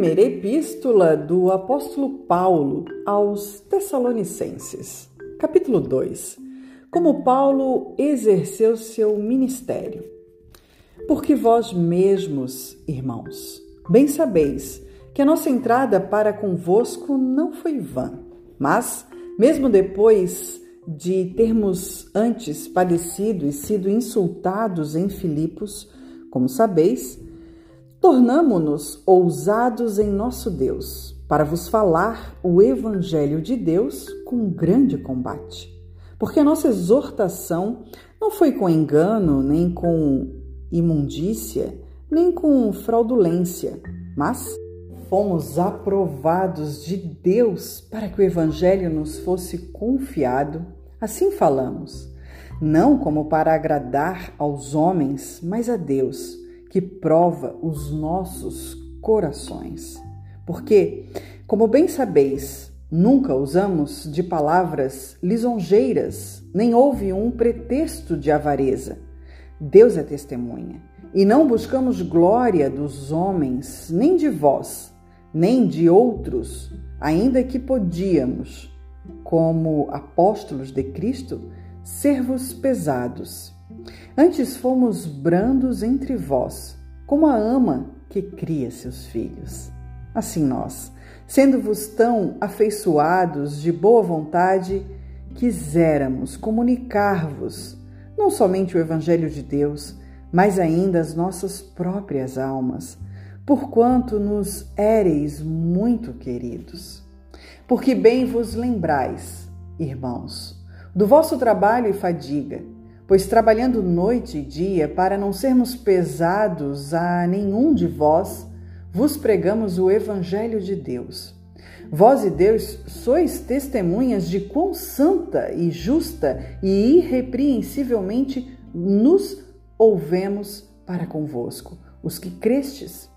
Primeira epístola do apóstolo Paulo aos Tessalonicenses, capítulo 2. Como Paulo exerceu seu ministério. Porque vós mesmos, irmãos, bem sabeis que a nossa entrada para convosco não foi vã, mas, mesmo depois de termos antes padecido e sido insultados em Filipos, como sabeis, tornamo-nos ousados em nosso Deus, para vos falar o Evangelho de Deus com grande combate. Porque a nossa exortação não foi com engano, nem com imundícia, nem com fraudulência, mas fomos aprovados de Deus para que o Evangelho nos fosse confiado, assim falamos, não como para agradar aos homens, mas a Deus que prova os nossos corações. Porque, como bem sabeis, nunca usamos de palavras lisonjeiras, nem houve um pretexto de avareza. Deus é testemunha. E não buscamos glória dos homens, nem de vós, nem de outros, ainda que podíamos, como apóstolos de Cristo, ser-vos pesados Antes fomos brandos entre vós, como a ama que cria seus filhos. Assim nós, sendo-vos tão afeiçoados de boa vontade, quiséramos comunicar-vos não somente o Evangelho de Deus, mas ainda as nossas próprias almas, porquanto nos éreis muito queridos. Porque bem vos lembrais, irmãos, do vosso trabalho e fadiga, pois trabalhando noite e dia para não sermos pesados a nenhum de vós, vos pregamos o Evangelho de Deus. Vós e Deus sois testemunhas de quão santa e justa e irrepreensivelmente nos ouvemos para convosco, os que crestes.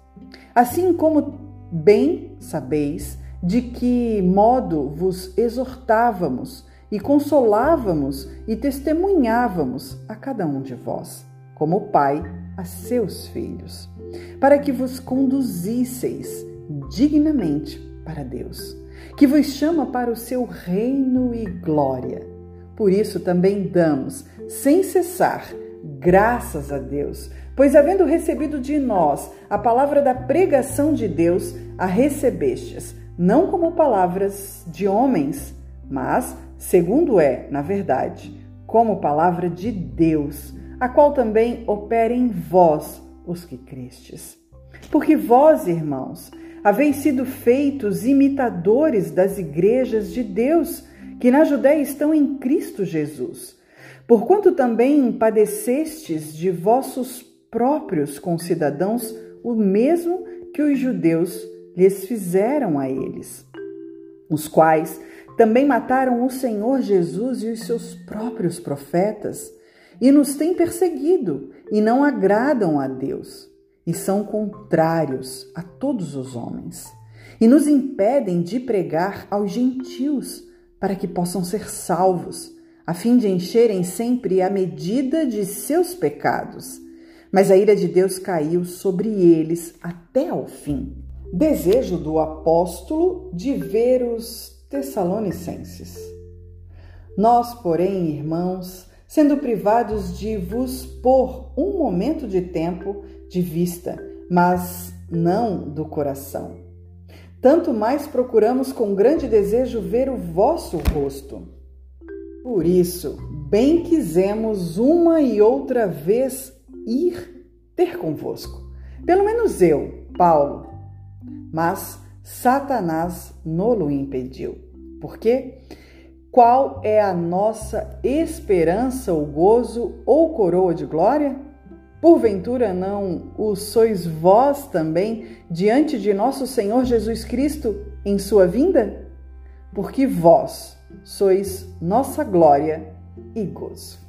Assim como bem sabeis de que modo vos exortávamos, e consolávamos e testemunhávamos a cada um de vós, como pai a seus filhos, para que vos conduzisseis dignamente para Deus, que vos chama para o seu reino e glória. Por isso também damos, sem cessar, graças a Deus, pois havendo recebido de nós a palavra da pregação de Deus, a recebestes, não como palavras de homens, mas segundo é, na verdade, como palavra de Deus, a qual também opera em vós os que crestes. Porque vós, irmãos, haveis sido feitos imitadores das igrejas de Deus que na Judéia estão em Cristo Jesus. Porquanto também padecestes de vossos próprios concidadãos o mesmo que os judeus lhes fizeram a eles, os quais também mataram o Senhor Jesus e os seus próprios profetas e nos têm perseguido e não agradam a Deus e são contrários a todos os homens e nos impedem de pregar aos gentios para que possam ser salvos, a fim de encherem sempre a medida de seus pecados. Mas a ira de Deus caiu sobre eles até ao fim. Desejo do apóstolo de ver os Tessalonicenses. Nós, porém, irmãos, sendo privados de vos pôr um momento de tempo de vista, mas não do coração. Tanto mais procuramos com grande desejo ver o vosso rosto. Por isso, bem quisemos uma e outra vez ir ter convosco. Pelo menos eu, Paulo. Mas Satanás nolo impediu. Por quê? Qual é a nossa esperança, o gozo ou coroa de glória? Porventura não o sois vós também diante de nosso Senhor Jesus Cristo em sua vinda? Porque vós sois nossa glória e gozo.